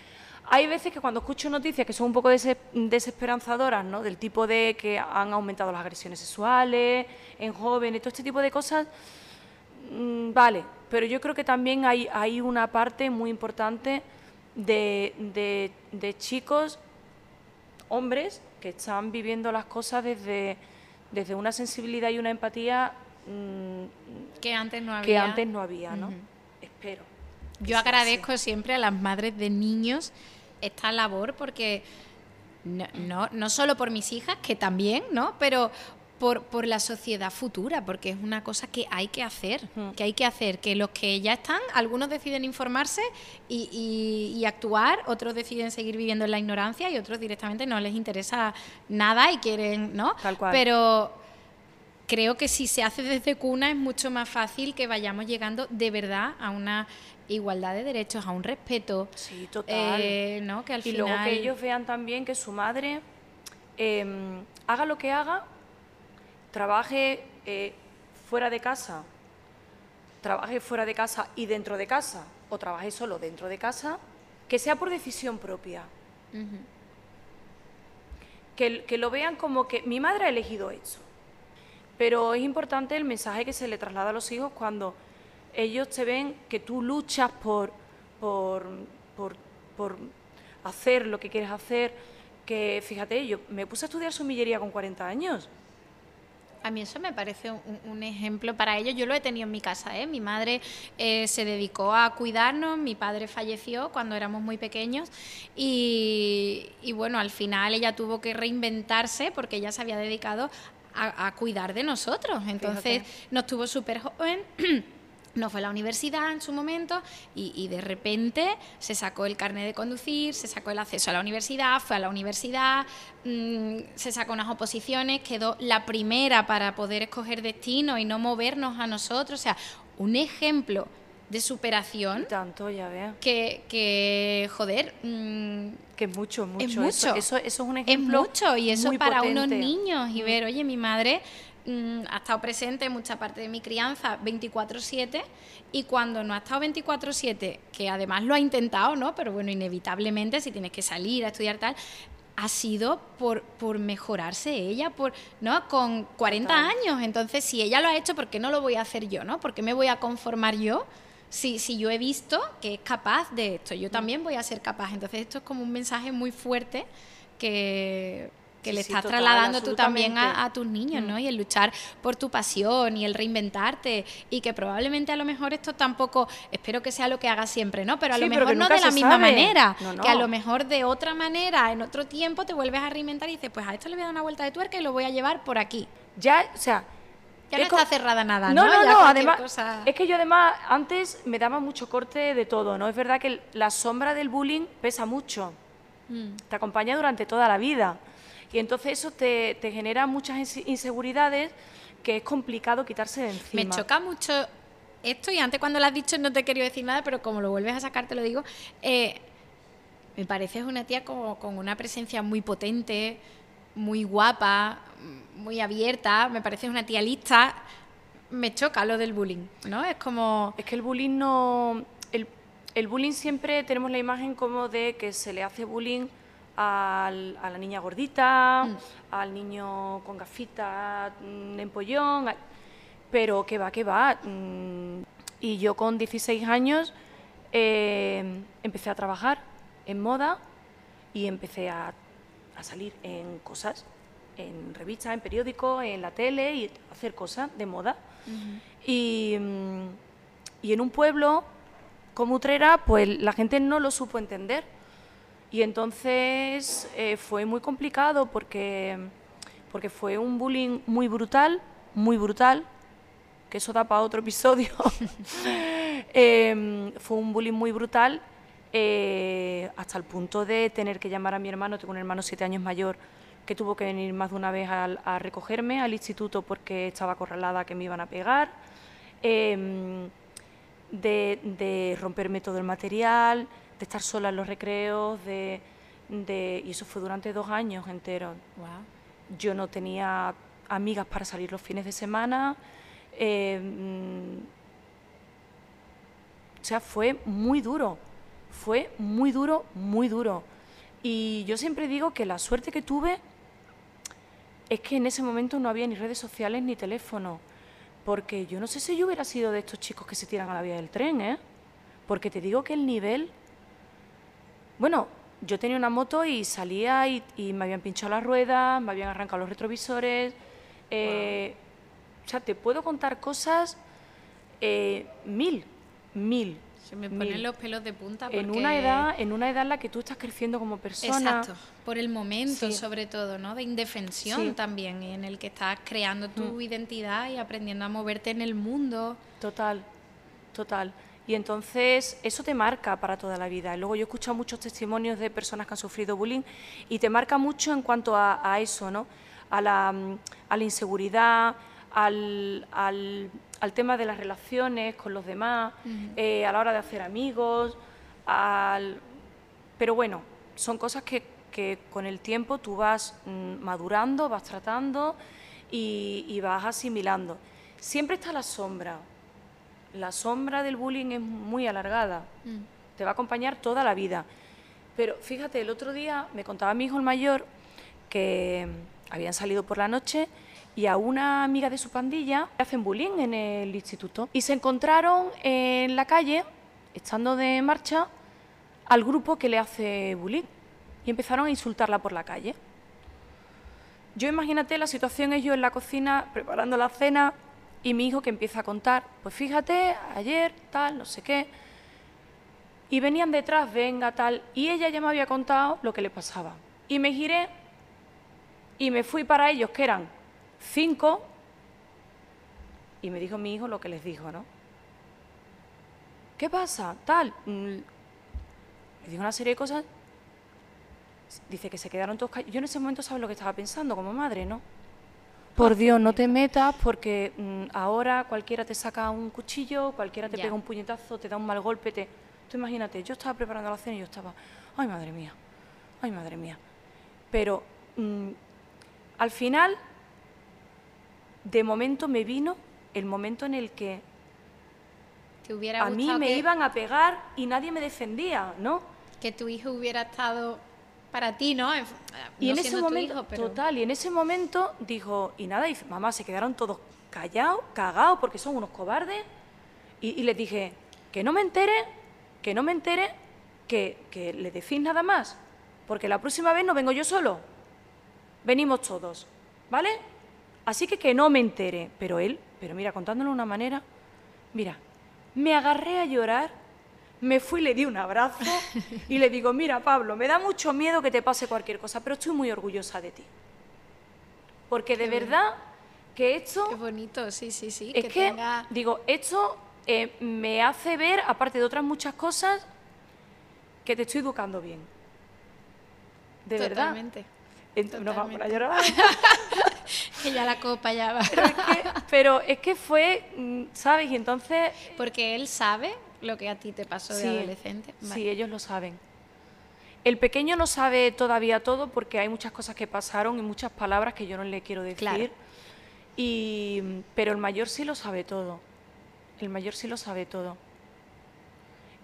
Hay veces que cuando escucho noticias que son un poco dese- desesperanzadoras, ¿no? Del tipo de que han aumentado las agresiones sexuales en jóvenes, todo este tipo de cosas, mm, vale, pero yo creo que también hay, una parte muy importante de chicos, hombres, que están viviendo las cosas desde, desde una sensibilidad y una empatía mm, Que antes no había. que antes no había, ¿no? Espero. Yo así. agradezco siempre a las madres de niños esta labor porque no, no, no solo por mis hijas, que también, ¿no? Pero por, por la sociedad futura, porque es una cosa que hay que hacer, que hay que hacer, que los que ya están, algunos deciden informarse y, y- y actuar, otros deciden seguir viviendo en la ignorancia y otros directamente no les interesa nada y quieren, ¿no? Tal cual. Pero creo que si se hace desde cuna es mucho más fácil que vayamos llegando de verdad a una igualdad de derechos, a un respeto. Sí, total. eh, ¿no? Que al y final... luego que ellos vean también que su madre eh, haga lo que haga, trabaje eh, fuera de casa, trabaje fuera de casa y dentro de casa, o trabaje solo dentro de casa, que sea por decisión propia. Que, que lo vean como que mi madre ha elegido eso. Pero es importante el mensaje que se le traslada a los hijos cuando ellos te ven que tú luchas por, por, por, por hacer lo que quieres hacer. Que fíjate, yo me puse a estudiar sumillería con 40 años. A mí eso me parece un, un ejemplo para ellos. Yo lo he tenido en mi casa. ¿eh? Mi madre eh, se dedicó a cuidarnos, mi padre falleció cuando éramos muy pequeños y, y bueno, al final ella tuvo que reinventarse porque ella se había dedicado a, a cuidar de nosotros. Entonces Fíjate. nos tuvo súper joven. No fue a la universidad en su momento y, y de repente se sacó el carnet de conducir, se sacó el acceso a la universidad, fue a la universidad, mm, se sacó unas oposiciones, quedó la primera para poder escoger destino y no movernos a nosotros. O sea, un ejemplo de superación tanto, ya ves. que, que joder, mm, Que es mucho, mucho. es Eso- mucho. Eso, eso es un es ejemplo. mucho y eso muy para unos niños y ver, oye, mi madre mm, ha estado presente en mucha parte de mi crianza 24/7 y cuando no ha estado 24/7, que además lo ha intentado, ¿no? Pero bueno, inevitablemente si tienes que salir a estudiar tal, ha sido por, por mejorarse ella, por, ¿no? Con 40 Total. años. Entonces, si ella lo ha hecho, ¿por qué no lo voy a hacer yo, no? ¿Por qué me voy a conformar yo? Si, si yo he visto que es capaz de esto, yo también voy a ser capaz. Entonces, esto es como un mensaje muy fuerte que, que le sí, estás total, trasladando tú también a, tus niños, Mm. ¿no? Y el luchar por tu pasión y el reinventarte y que probablemente a lo mejor esto tampoco, espero que sea lo que haga siempre, ¿no? Pero a Sí, lo mejor no de la misma sabe. manera, No, que a lo mejor de otra manera, en otro tiempo te vuelves a reinventar y dices, pues a esto le voy a dar una vuelta de tuerca y lo voy a llevar por aquí. Ya, o sea. Ya no está cerrada nada, No, ¿no? no, además, cosa- es que yo además antes me daba mucho corte de todo, ¿no? Es verdad que la sombra del bullying pesa mucho, Mm. te acompaña durante toda la vida y entonces eso te, te genera muchas inse- inseguridades que es complicado quitarse de encima. Me choca mucho esto y antes cuando lo has dicho no te he querido decir nada, pero como lo vuelves a sacar te lo digo. eh, me pareces una tía como, con una presencia muy potente, muy guapa, muy abierta, me pareces una tía lista. Me choca lo del bullying, ¿no? Es como... Es que el bullying no... El, el bullying siempre tenemos la imagen como de que se le hace bullying al- a la niña gordita, Mm. al niño con gafitas, mm, empollón, a- pero que va, que va. mm, Y yo con 16 años eh, empecé a trabajar en moda y empecé a, a salir en cosas, en revistas, en periódicos, en la tele y hacer cosas de moda. Y, y en un pueblo como Utrera, pues la gente no lo supo entender. Y entonces eh, fue muy complicado porque, porque fue un bullying muy brutal, muy brutal, que eso da para otro episodio. Em, fue un bullying muy brutal eh, hasta el punto de tener que llamar a mi hermano, tengo un hermano siete años mayor, que tuvo que venir más de una vez al- a, recogerme al instituto porque estaba acorralada que me iban a pegar. Em, de, de romperme todo el material, de estar sola en los recreos, de, de- y eso fue durante dos años enteros. Wow. Yo no tenía amigas para salir los fines de semana. eh, mm, o sea, fue muy duro, fue muy duro, muy duro. Y yo siempre digo que la suerte que tuve es que en ese momento no había ni redes sociales ni teléfono. Porque yo no sé si yo hubiera sido de estos chicos que se tiran a la vía del tren, ¿eh? Porque te digo que el nivel bueno, yo tenía una moto y salía y, y me habían pinchado las ruedas, me habían arrancado los retrovisores. eh, O sea, te puedo contar cosas eh, mil, mil. Se me ponen mil. los pelos de punta En porque- una edad, en una edad en la que tú estás creciendo como persona. Exacto, por el momento Sí. sobre todo, ¿no? De indefensión Sí. también, en el que estás creando tu identidad y aprendiendo a moverte en el mundo. Total, total. Y entonces eso te marca para toda la vida. Luego yo he escuchado muchos testimonios de personas que han sufrido bullying y te marca mucho en cuanto a, a eso, ¿no? A la, mm, a la inseguridad, al, al- al tema de las relaciones con los demás, eh, a la hora de hacer amigos, al... Pero bueno, son cosas que, que con el tiempo tú vas mm, madurando, vas tratando y, y vas asimilando. Siempre está la sombra. La sombra del bullying es muy alargada. Te va a acompañar toda la vida. Pero fíjate, el otro día me contaba mi hijo el mayor que mm, habían salido por la noche y a una amiga de su pandilla le hacen bullying en el instituto. Y se encontraron en la calle, estando de marcha, al grupo que le hace bullying. Y empezaron a insultarla por la calle. Yo imagínate la situación, ellos en la cocina preparando la cena y mi hijo que empieza a contar, pues fíjate, ayer, tal, no sé qué. Y venían detrás, venga, tal, y ella ya me había contado lo que le pasaba. Y me giré y me fui para ellos, que eran cinco, y me dijo mi hijo lo que les dijo, ¿no? ¿Qué pasa? Tal. mm, Me dijo una serie de cosas. Dice que se quedaron todos. Yo en ese momento sabes lo que estaba pensando como madre, ¿no? Por Dios, no te metas porque mm, ahora cualquiera te saca un cuchillo, cualquiera te Ya. pega un puñetazo, te da un mal golpe, te... Tú imagínate, yo estaba preparando la cena y yo estaba, ay madre mía, ay madre mía. Pero mm, al final, de momento me vino el momento en el que ¿Te hubiera a mí me que, iban a pegar y nadie me defendía, ¿no? que tu hijo hubiera estado para ti, ¿no? En- Y no en ese momento, hijo, pero- total, y en ese momento dijo, y nada, dice, mamá, se quedaron todos callados, cagados, porque son unos cobardes. Y, y les dije, que no me entere, que no me entere, que, que le decís nada más, porque la próxima vez no vengo yo solo, venimos todos, ¿vale? Así que que no me entere. Pero él, pero mira, contándolo de una manera, mira, me agarré a llorar, me fui, le di un abrazo y le digo, mira Pablo, me da mucho miedo que te pase cualquier cosa, pero estoy muy orgullosa de ti. Porque de verdad que esto Qué bonito, sí, sí, sí. es que, que, tenga- digo, esto eh, me hace ver, aparte de otras muchas cosas, que te estoy educando bien. De verdad. Totalmente. Ent- no vamos a llorar. Que ya la copa ya va. pero, es que, pero es que fue, mm, ¿sabes? Y entonces... Porque él sabe lo que a ti te pasó de Sí, adolescente. Vale. Sí, ellos lo saben. El pequeño no sabe todavía todo porque hay muchas cosas que pasaron y muchas palabras que yo no le quiero decir. Claro. Y, pero el mayor sí lo sabe todo. El mayor sí lo sabe todo.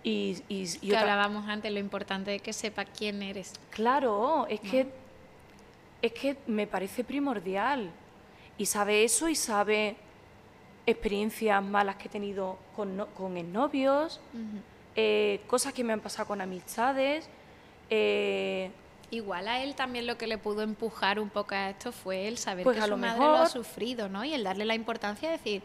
Y, y, y que otra- hablábamos antes, lo importante es que sepa quién eres. Claro, es que, es que me parece primordial. Y sabe eso y sabe experiencias malas que he tenido con, no- con exnovios, eh, cosas que me han pasado con amistades. eh, Igual a él también lo que le pudo empujar un poco a esto fue el saber Pues que a su lo madre lo ha sufrido, ¿no? Y el darle la importancia de decir,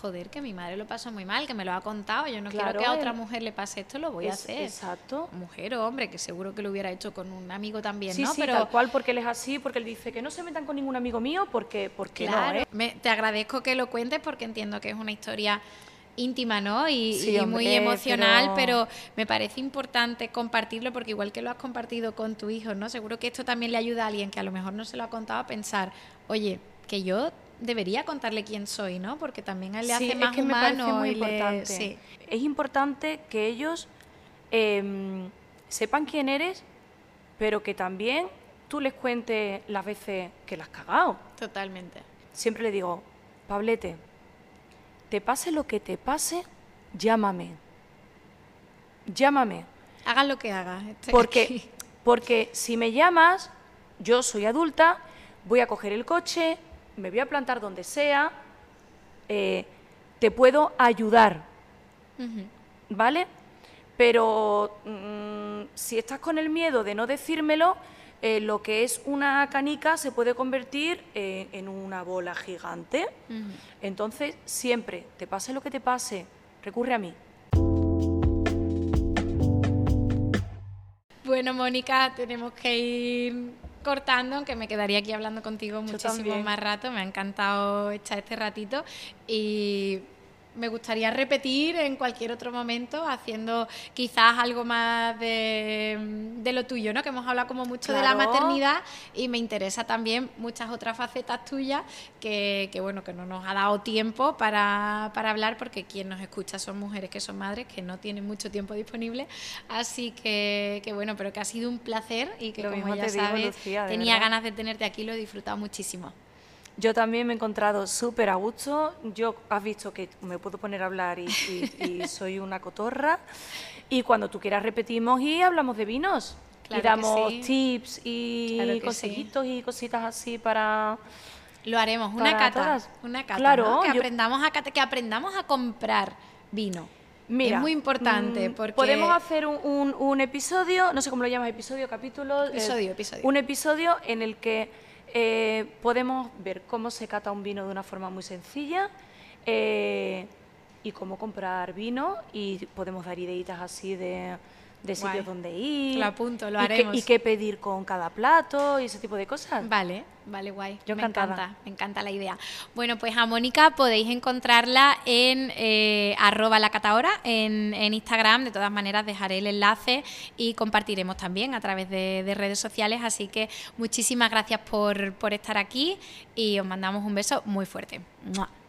joder, que mi madre lo pasó muy mal, que me lo ha contado, yo no Claro, quiero que a otra mujer le pase esto, lo voy a hacer. Exacto. Mujer o hombre, que seguro que lo hubiera hecho con un amigo también, Sí, ¿no? sí, Pero tal cual, porque él es así, porque él dice que no se metan con ningún amigo mío, porque, porque Claro, no, ¿eh? me- te agradezco que lo cuentes porque entiendo que es una historia íntima, ¿no? Y, Sí, y hombre, muy emocional, pero- pero... me parece importante compartirlo porque igual que lo has compartido con tu hijo, ¿no? Seguro que esto también le ayuda a alguien que a lo mejor no se lo ha contado a pensar, oye, que yo debería contarle quién soy, ¿no? Porque también le Sí, hace es más que me parece humano muy y le- importante. sí. Es importante que ellos em, sepan quién eres, pero que también tú les cuentes las veces que las has cagado. Totalmente. Siempre le digo, Pablete, te pase lo que te pase, llámame. Llámame. Hagas lo que hagas. estoy Porque, aquí. porque si me llamas, yo soy adulta, voy a coger el coche, me voy a plantar donde sea, eh, te puedo ayudar. ¿vale? Pero mm, si estás con el miedo de no decírmelo, eh, lo que es una canica se puede convertir eh, en una bola gigante. Entonces, siempre, te pase lo que te pase, recurre a mí. Bueno, Mónica, tenemos que ir cortando, aunque me quedaría aquí hablando contigo muchísimo más rato. Me ha encantado echar este ratito y me gustaría repetir en cualquier otro momento, haciendo quizás algo más de, lo tuyo, ¿no? Que hemos hablado como mucho de la maternidad y me interesa también muchas otras facetas tuyas que, bueno, que no nos ha dado tiempo para, hablar porque quien nos escucha son mujeres que son madres, que no tienen mucho tiempo disponible. Así que, bueno, pero que ha sido un placer y que como ya sabes, tenía ganas de tenerte aquí, lo he disfrutado muchísimo. Yo también me he encontrado súper a gusto. Yo has visto que me puedo poner a hablar y, soy una cotorra. Y cuando tú quieras repetimos y hablamos de vinos. y damos tips y consejitos y cositas así para... Lo haremos, una cata. Una cata, claro, que, aprendamos a que aprendamos a comprar vino. Mira, es muy importante mm, porque... Podemos hacer un, episodio, no sé cómo lo llamas, episodio, capítulo... Episodio, episodio. Un episodio en el que eh, podemos ver cómo se cata un vino de una forma muy sencilla eh, y cómo comprar vino y podemos dar ideitas así de, de sitios donde ir. Lo apunto, lo y haremos. Qué, y qué pedir con cada plato y ese tipo de cosas. Vale, vale, guay. Yo me encanta, me encanta la idea. Bueno, pues a Mónica podéis encontrarla en eh, arroba la catahora en, en, Instagram. De todas maneras, dejaré el enlace y compartiremos también a través de, de redes sociales. Así que muchísimas gracias por, por estar aquí y os mandamos un beso muy fuerte.